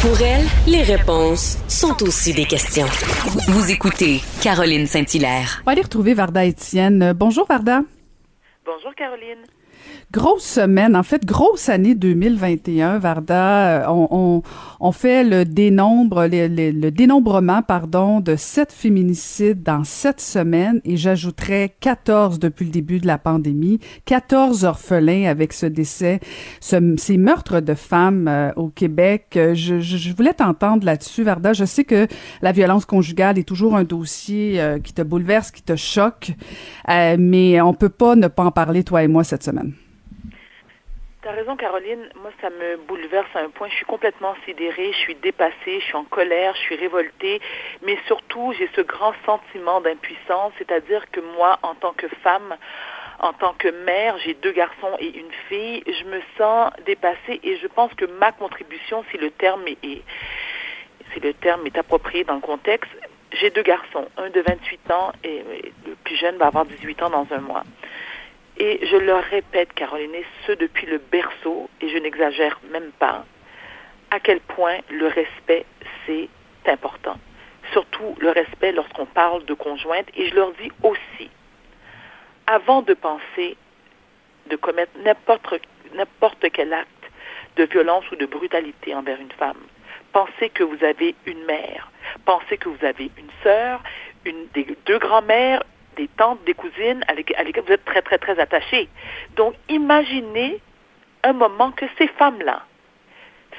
Pour elle, les réponses sont aussi des questions. Vous écoutez Caroline Saint-Hilaire. On va aller retrouver Varda Étienne. Bonjour Varda. Bonjour Caroline. Grosse semaine, en fait, grosse année 2021, Varda. Euh, on, on, on fait le dénombre, le, dénombrement, pardon, de sept féminicides dans sept semaines et j'ajouterais 14 depuis le début de la pandémie, 14 orphelins avec ce décès, ce, ces meurtres de femmes euh, au Québec. Je, je, je voulais t'entendre là-dessus, Varda. Je sais que la violence conjugale est toujours un dossier euh, qui te bouleverse, qui te choque, mais on peut pas ne pas en parler, toi et moi, cette semaine. T'as raison, Caroline. Moi, ça me bouleverse à un point. Je suis complètement sidérée, je suis dépassée, je suis en colère, je suis révoltée, mais surtout, j'ai ce grand sentiment d'impuissance, c'est-à-dire que moi, en tant que femme, en tant que mère, j'ai deux garçons et une fille, je me sens dépassée et je pense que ma contribution, si le terme est, si le terme est approprié dans le contexte, j'ai deux garçons, un de 28 ans et le plus jeune va avoir 18 ans dans un mois. Et je leur répète, Caroline, ce depuis le berceau, et je n'exagère même pas, à quel point le respect, c'est important. Surtout le respect lorsqu'on parle de conjointe. Et je leur dis aussi, avant de penser de commettre n'importe, quel acte de violence ou de brutalité envers une femme, pensez que vous avez une mère, pensez que vous avez une sœur, une des deux grands-mères, des tantes, des cousines avec, lesquelles vous êtes très, très, très attachés. Donc, imaginez un moment que ces femmes-là,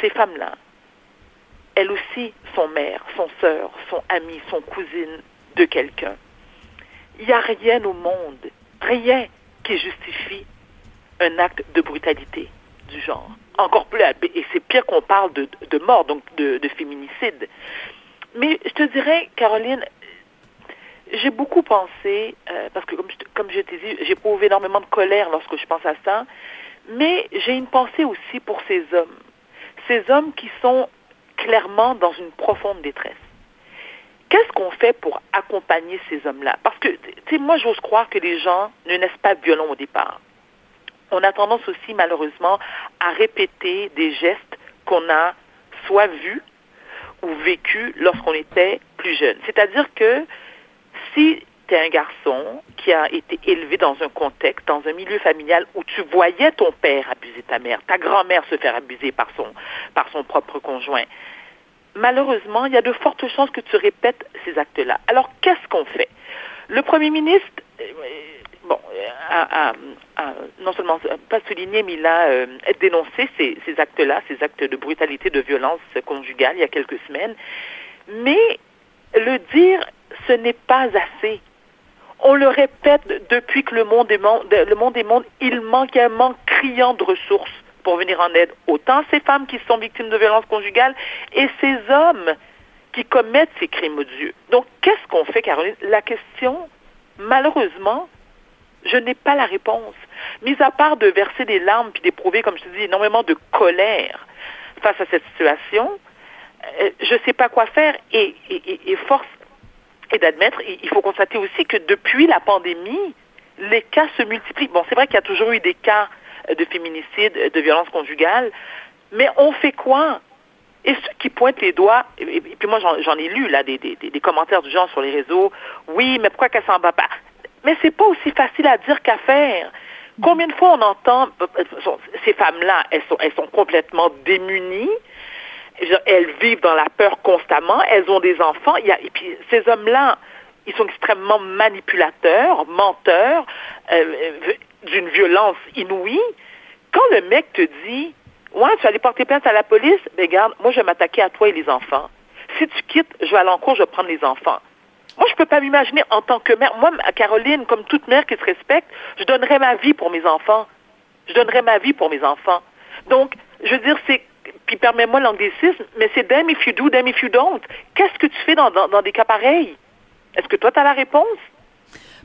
ces femmes-là, elles aussi sont mères, sont sœurs, sont amies, sont cousines de quelqu'un. Il n'y a rien au monde, rien qui justifie un acte de brutalité du genre. Encore plus, et c'est pire qu'on parle de, de, mort, donc de, de féminicide. Mais je te dirais, Caroline, j'ai beaucoup pensé, euh, parce que comme je, comme je t'ai dit, j'éprouve énormément de colère lorsque je pense à ça, mais j'ai une pensée aussi pour ces hommes. Ces hommes qui sont clairement dans une profonde détresse. Qu'est-ce qu'on fait pour accompagner ces hommes-là? Parce que, tu sais, moi, j'ose croire que les gens ne naissent pas violents au départ. On a tendance aussi, malheureusement, à répéter des gestes qu'on a soit vus ou vécus lorsqu'on était plus jeune. C'est-à-dire que si tu es un garçon qui a été élevé dans un contexte, dans un milieu familial où tu voyais ton père abuser ta mère, ta grand-mère se faire abuser par son, par son propre conjoint, malheureusement, il y a de fortes chances que tu répètes ces actes-là. Alors, qu'est-ce qu'on fait? Le premier ministre, euh, bon, a, non seulement pas souligné, mais il a euh, dénoncé ces, ces actes-là, ces actes de brutalité, de violence conjugale il y a quelques semaines. Mais le dire ce n'est pas assez. On le répète depuis que le monde est monde, le monde est monde, il manque un manque criant de ressources pour venir en aide autant ces femmes qui sont victimes de violences conjugales et ces hommes qui commettent ces crimes odieux. Donc, qu'est-ce qu'on fait, Caroline? La question, malheureusement, je n'ai pas la réponse. Mis à part de verser des larmes puis d'éprouver, comme je te dis, énormément de colère face à cette situation, euh, je ne sais pas quoi faire et, force et d'admettre, il faut constater aussi que depuis la pandémie, les cas se multiplient. Bon, c'est vrai qu'il y a toujours eu des cas de féminicide, de violence conjugale, mais on fait quoi? Et ceux qui pointent les doigts, et, puis moi j'en ai lu là des, des, commentaires du genre sur les réseaux, oui, mais pourquoi qu'elle s'en va pas? Mais c'est pas aussi facile à dire qu'à faire. Combien de fois on entend ces femmes-là, elles sont, elles sont complètement démunies, elles vivent dans la peur constamment, elles ont des enfants. Et puis ces hommes-là, ils sont extrêmement manipulateurs, menteurs, euh, euh, d'une violence inouïe. Quand le mec te dit, ouais, tu vas aller porter plainte à la police, ben regarde, moi je vais m'attaquer à toi et les enfants. Si tu quittes, je vais aller en cours, je vais prendre les enfants. Moi, je peux pas m'imaginer en tant que mère. Moi, Caroline, comme toute mère qui se respecte, je donnerais ma vie pour mes enfants. Je donnerais ma vie pour mes enfants. Donc, je veux dire, c'est puis permets-moi l'anglicisme, mais c'est damn if you do, damn if you don't. Qu'est-ce que tu fais dans, dans, des cas pareils? Est-ce que toi, tu as la réponse?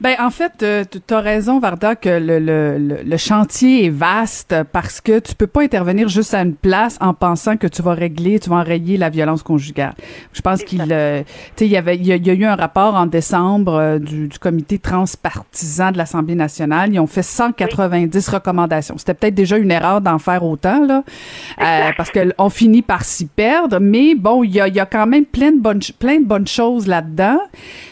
Ben en fait, euh, tu as raison, Varda, que le, le, le, chantier est vaste parce que tu peux pas intervenir juste à une place en pensant que tu vas régler, tu vas enrayer la violence conjugale. Je pense qu'il, euh, tu sais, il y avait, il y, a, eu un rapport en décembre euh, du, du, comité transpartisan de l'Assemblée nationale. Ils ont fait 190 recommandations. C'était peut-être déjà une erreur d'en faire autant là, euh, parce que on finit par s'y perdre. Mais bon, il y a, y a quand même plein de bonnes, plein de bonnes choses là-dedans.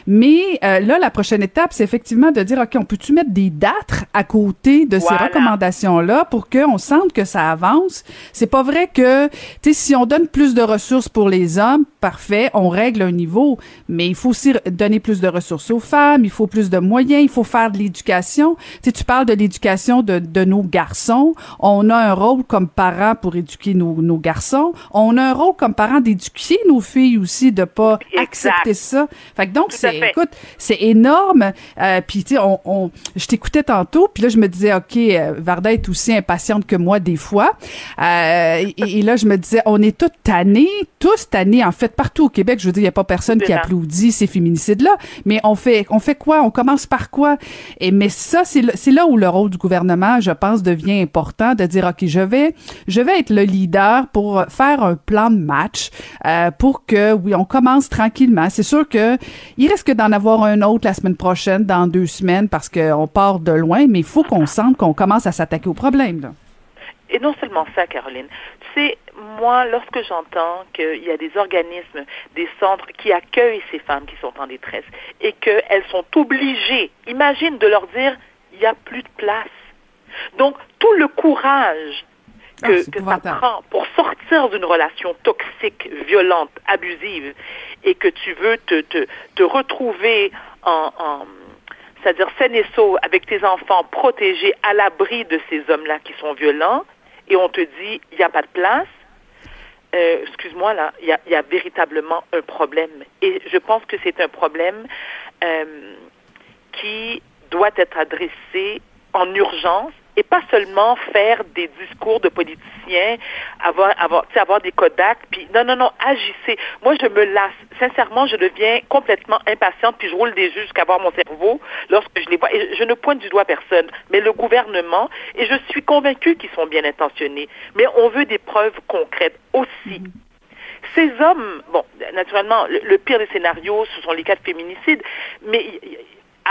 Mais là, la prochaine étape, c'est effectivement de dire, OK, on peut-tu mettre des dates à côté de ces recommandations-là pour qu'on sente que ça avance? C'est pas vrai que, tu sais, si on donne plus de ressources pour les hommes, parfait, on règle un niveau, mais il faut aussi donner plus de ressources aux femmes, il faut plus de moyens, il faut faire de l'éducation. Tu sais, tu parles de l'éducation de, de nos garçons. On a un rôle comme parents pour éduquer nos, nos garçons. On a un rôle comme parents d'éduquer nos filles aussi, de pas accepter ça. Fait que donc, c'est, écoute, c'est énorme. Euh, puis tu sais, on, on, je t'écoutais tantôt, puis là je me disais, ok, euh, Varda est aussi impatiente que moi des fois. Euh, et, là je me disais, on est tous tannés, tous tannés en fait partout au Québec. Je veux dire, il y a pas personne qui applaudit ces féminicides là, mais on fait, on fait quoi? On commence par quoi? Et mais ça, c'est c'est là où le rôle du gouvernement, je pense, devient important de dire, ok, je vais, je vais être le leader pour faire un plan de match euh, pour que oui, on commence tranquillement. C'est sûr que il risque d'en avoir un autre la semaine prochaine dans deux semaines parce qu'on part de loin, mais il faut qu'on sente qu'on commence à s'attaquer au problème. Et non seulement ça, Caroline. Tu sais, moi, lorsque j'entends qu'il y a des organismes, des centres qui accueillent ces femmes qui sont en détresse et qu'elles sont obligées, imagine de leur dire, il n'y a plus de place. Donc, tout le courage que, ah, que ça prend pour sortir d'une relation toxique, violente, abusive, et que tu veux te, te, te retrouver en, en c'est-à-dire saine et sauve avec tes enfants protégés à l'abri de ces hommes-là qui sont violents, et on te dit, il n'y a pas de place, euh, excuse-moi, là, il y a, véritablement un problème. Et je pense que c'est un problème euh, qui doit être adressé en urgence et pas seulement faire des discours de politiciens, avoir, avoir, avoir des Kodak, puis non, non, non, agissez. Moi, je me lasse. Sincèrement, je deviens complètement impatiente, puis je roule des yeux jusqu'à voir mon cerveau lorsque je les vois. Et je ne pointe du doigt personne, mais le gouvernement, et je suis convaincue qu'ils sont bien intentionnés, mais on veut des preuves concrètes aussi. Mm-hmm. Ces hommes, bon, naturellement, le, le, pire des scénarios, ce sont les cas de féminicide, mais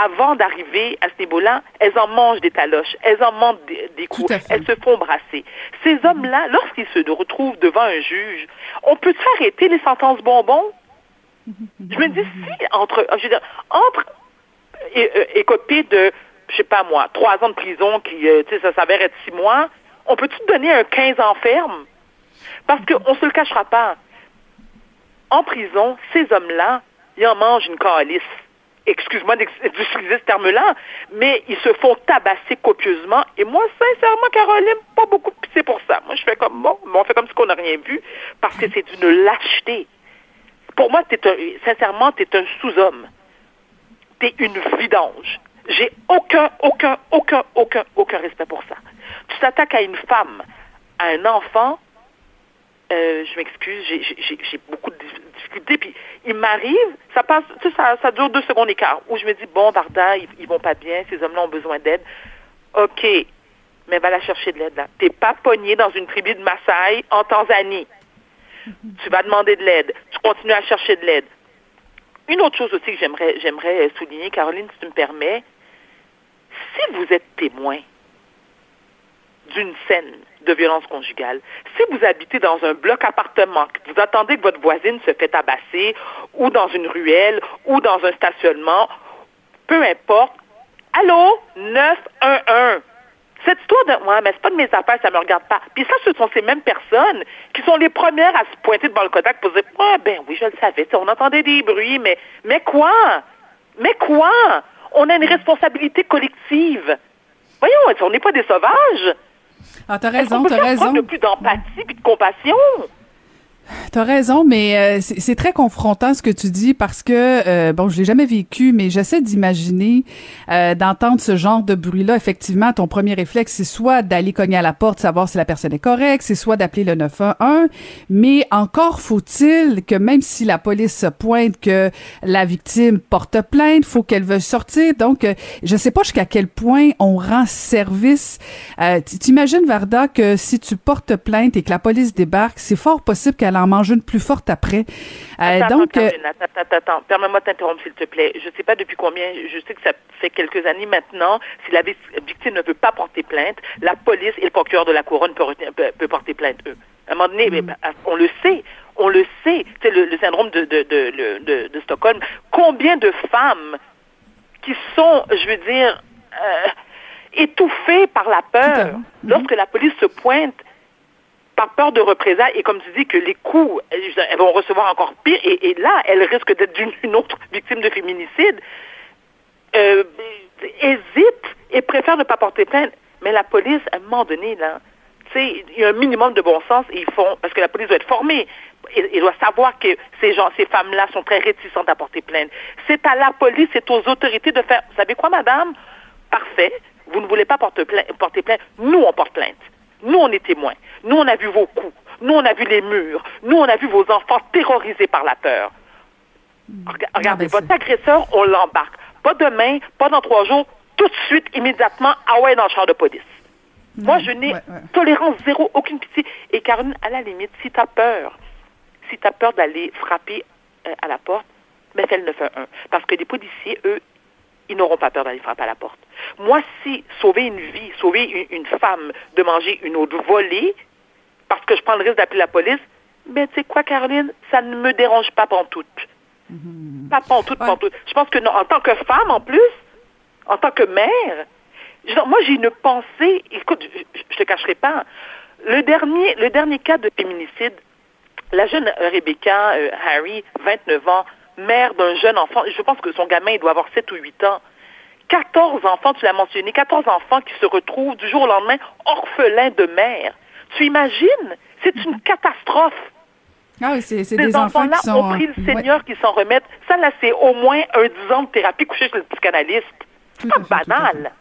avant d'arriver à ce niveau-là, elles en mangent des taloches, elles en mangent des, coups, elles se font brasser. Ces hommes-là, lorsqu'ils se retrouvent devant un juge, on peut arrêter les sentences bonbons? Je me dis, si, entre, je veux dire, entre écopé de, je sais pas moi, trois ans de prison qui, euh, tu sais, ça s'avère être six mois, on peut-tu donner un 15 ans ferme? Parce qu'on se le cachera pas. En prison, ces hommes-là, ils en mangent une calice excuse-moi d'utiliser ce terme-là, mais ils se font tabasser copieusement. Et moi, sincèrement, Caroline, pas beaucoup c'est pour ça. Moi, je fais comme bon, on fait comme si on n'a rien vu, parce que c'est une lâcheté. Pour moi, es un, sincèrement, tu es un sous-homme. Tu es une vidange. J'ai aucun, aucun, aucun, aucun, aucun respect pour ça. Tu t'attaques à une femme, à un enfant, euh, je m'excuse, j'ai beaucoup de difficultés. Puis il m'arrive, ça passe, ça, ça dure deux secondes écart, où je me dis, bon, Varda, ils, ils vont pas bien, ces hommes-là ont besoin d'aide. OK, mais va la chercher de l'aide là. T'es pas pogné dans une tribu de Maasai en Tanzanie. Tu vas demander de l'aide. Tu continues à chercher de l'aide. Une autre chose aussi que j'aimerais, j'aimerais souligner, Caroline, si tu me permets, si vous êtes témoin d'une scène de violence conjugale. Si vous habitez dans un bloc appartement, que vous attendez que votre voisine se fait tabasser, ou dans une ruelle, ou dans un stationnement, peu importe, allô, 911. Cette histoire de moi, mais c'est pas de mes affaires, ça me regarde pas. Puis ça, ce sont ces mêmes personnes qui sont les premières à se pointer devant le contact pour dire, ah ben oui, je le savais, on entendait des bruits, mais, mais quoi? Mais quoi? On a une responsabilité collective. Voyons, on n'est pas des sauvages? Ah, t'as raison, t'as raison. de plus d'empathie et de compassion? T'as raison, mais euh, c'est très confrontant ce que tu dis parce que euh, bon, je l'ai jamais vécu, mais j'essaie d'imaginer euh, d'entendre ce genre de bruit-là. Effectivement, ton premier réflexe, c'est soit d'aller cogner à la porte, savoir si la personne est correcte, c'est soit d'appeler le 911. Mais encore faut-il que même si la police se pointe, que la victime porte plainte, faut qu'elle veuille sortir. Donc, je sais pas jusqu'à quel point on rend service. T'imagines Varda que si tu portes plainte et que la police débarque, c'est fort possible qu'elle en mange une plus forte après. Euh, attends, donc, euh, attends, attends, attends, permets-moi de t'interrompre, s'il te plaît. Je ne sais pas depuis combien, je sais que ça fait quelques années maintenant, si la victime ne veut pas porter plainte, la police et le procureur de la couronne peuvent, porter plainte, eux. À un moment donné, mm. on le sait, on le sait. C'est le, syndrome de, de, de, de, Stockholm. Combien de femmes qui sont, je veux dire, euh, étouffées par la peur lorsque la police se pointe par peur de représailles, et comme tu dis que les coups, elles vont recevoir encore pire, et, là, elles risquent d'être une autre victime de féminicide, euh, hésitent et préfèrent ne pas porter plainte. Mais la police, à un moment donné, là, il y a un minimum de bon sens, et ils font, parce que la police doit être formée, il doit savoir que ces gens, ces femmes-là sont très réticentes à porter plainte. C'est à la police, c'est aux autorités de faire, vous savez quoi, madame? Parfait, vous ne voulez pas porter plainte. nous, on porte plainte. Nous, on est témoins. Nous, on a vu vos coups. Nous, on a vu les murs. Nous, on a vu vos enfants terrorisés par la peur. Hmm. Regardez, ah, ben, votre agresseur, on l'embarque. Pas demain, pas dans trois jours, tout de suite, immédiatement, ah ouais, dans le char de police. Moi, je n'ai tolérance zéro, aucune pitié. Et Caroline, à la limite, si tu as peur, si tu as peur d'aller frapper euh, à la porte, mais fais le 911. Parce que les policiers, eux, ils n'auront pas peur d'aller frapper à la porte. Moi, si sauver une vie, sauver une, femme de manger une autre volée, parce que je prends le risque d'appeler la police, ben, tu sais quoi, Caroline, ça ne me dérange pas pantoute. Mm Pas pantoute, pantoute. Je pense que non, en tant que femme, en plus, en tant que mère, moi, j'ai une pensée, écoute, je, ne te cacherai pas, le dernier, le dernier cas de féminicide, la jeune Rebecca euh, Harry, 29 ans, mère d'un jeune enfant, je pense que son gamin, il doit avoir 7 ou 8 ans. 14 enfants, tu l'as mentionné, 14 enfants qui se retrouvent du jour au lendemain orphelins de mère. Tu imagines? C'est une catastrophe. Ah oui, c'est des enfants qui sont... ont pris le Seigneur qui s'en remettent. Ça, là, c'est au moins un 10 ans de thérapie couchée chez le psychanalyste. C'est pas banal.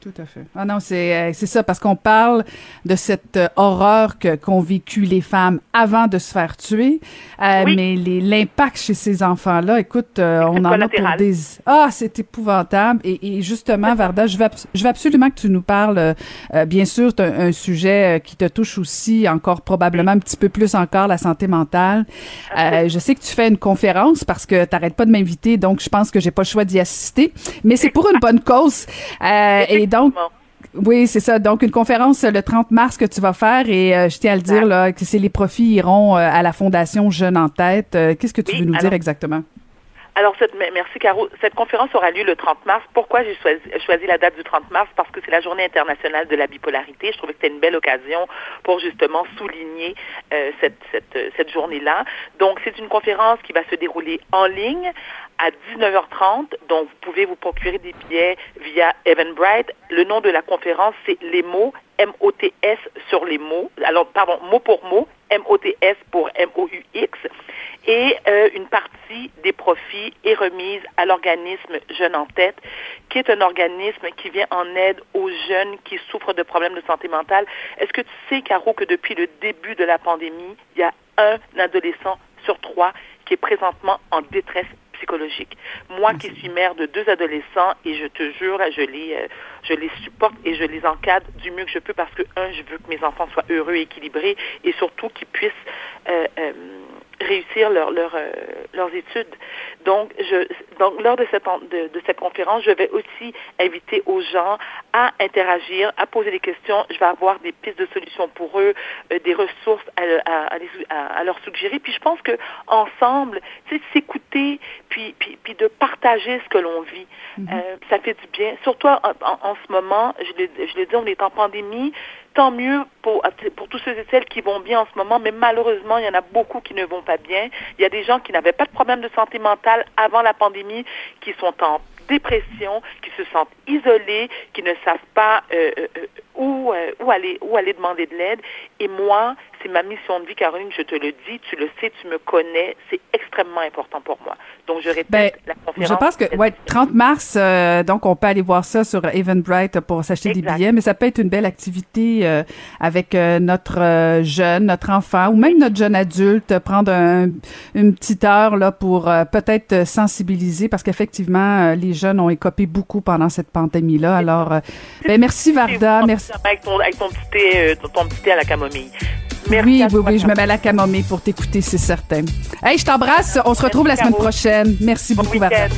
Tout à fait. Ah non, c'est euh, c'est ça parce qu'on parle de cette euh, horreur que qu'ont vécu les femmes avant de se faire tuer, euh, mais l'impact chez ces enfants-là, écoute, on en a pour des ah c'est épouvantable. Et, et justement Varda, je veux je veux absolument que tu nous parles, bien sûr, c'est un, sujet qui te touche aussi encore probablement un petit peu plus encore la santé mentale. je sais que tu fais une conférence parce que t'arrêtes pas de m'inviter, donc je pense que j'ai pas le choix d'y assister, mais c'est pour une bonne cause. Et donc, oui, c'est ça. Donc, une conférence le 30 mars que tu vas faire et euh, je tiens à le dire là, que c'est les profits iront euh, à la Fondation Jeune en tête. Euh, qu'est-ce que tu veux nous dire exactement? Alors, cette, merci Caro. Cette conférence aura lieu le 30 mars. Pourquoi j'ai choisi, la date du 30 mars? Parce que c'est la journée internationale de la bipolarité. Je trouvais que c'était une belle occasion pour justement souligner cette, cette, cette journée-là. Donc, c'est une conférence qui va se dérouler en ligne à 19h30. Donc, vous pouvez vous procurer des billets via Eventbrite. Le nom de la conférence, c'est Les mots, M-O-T-S sur les mots. Alors, pardon, mot pour mot, M-O-T-S pour M-O-U-X. Et euh, une partie des profits est remise à l'organisme Jeunes en tête, qui est un organisme qui vient en aide aux jeunes qui souffrent de problèmes de santé mentale. Est-ce que tu sais, Caro, que depuis le début de la pandémie, il y a un adolescent sur trois qui est présentement en détresse psychologique. Moi qui suis mère de deux adolescents et je te jure, là, je les, euh, je les supporte et je les encadre du mieux que je peux parce que, un, je veux que mes enfants soient heureux et équilibrés et surtout qu'ils puissent euh, euh, réussir leur, leur, euh, leurs études. Donc, je, donc lors de cette, de, de, cette conférence, je vais aussi inviter aux gens à interagir, à poser des questions. Je vais avoir des pistes de solutions pour eux, euh, des ressources à, à, à, à, leur suggérer. Puis je pense que ensemble, c'est s'écouter, puis, puis, puis de partager ce que l'on vit, mm-hmm. euh, ça fait du bien. Surtout en, en, ce moment, je le, je le dis, on est en pandémie tant mieux pour, pour tous ceux et celles qui vont bien en ce moment, mais malheureusement, il y en a beaucoup qui ne vont pas bien. Il y a des gens qui n'avaient pas de problème de santé mentale avant la pandémie, qui sont en dépression, qui se sentent isolés, qui ne savent pas euh, euh, euh, où, où, aller, où aller demander de l'aide. Et moi, c'est ma mission de vie, Caroline, je te le dis, tu le sais, tu me connais, c'est extrêmement important pour moi. Donc, je répète ben, la conférence. Je pense que, ouais, 30 mars, euh, donc on peut aller voir ça sur Eventbrite pour s'acheter des billets, mais ça peut être une belle activité euh, avec euh, notre jeune, notre enfant ou même notre jeune adulte, prendre une petite heure là pour peut-être sensibiliser parce qu'effectivement, les jeunes ont écopé beaucoup pendant cette pandémie-là. Alors, ben, merci Varda, merci. Avec ton, avec ton petit thé, ton petit thé à la camomille. Merci oui, oui, oui, je me mets la camomille pour t'écouter, c'est certain. Hey, je t'embrasse. On se retrouve la semaine prochaine. Merci beaucoup, Varda.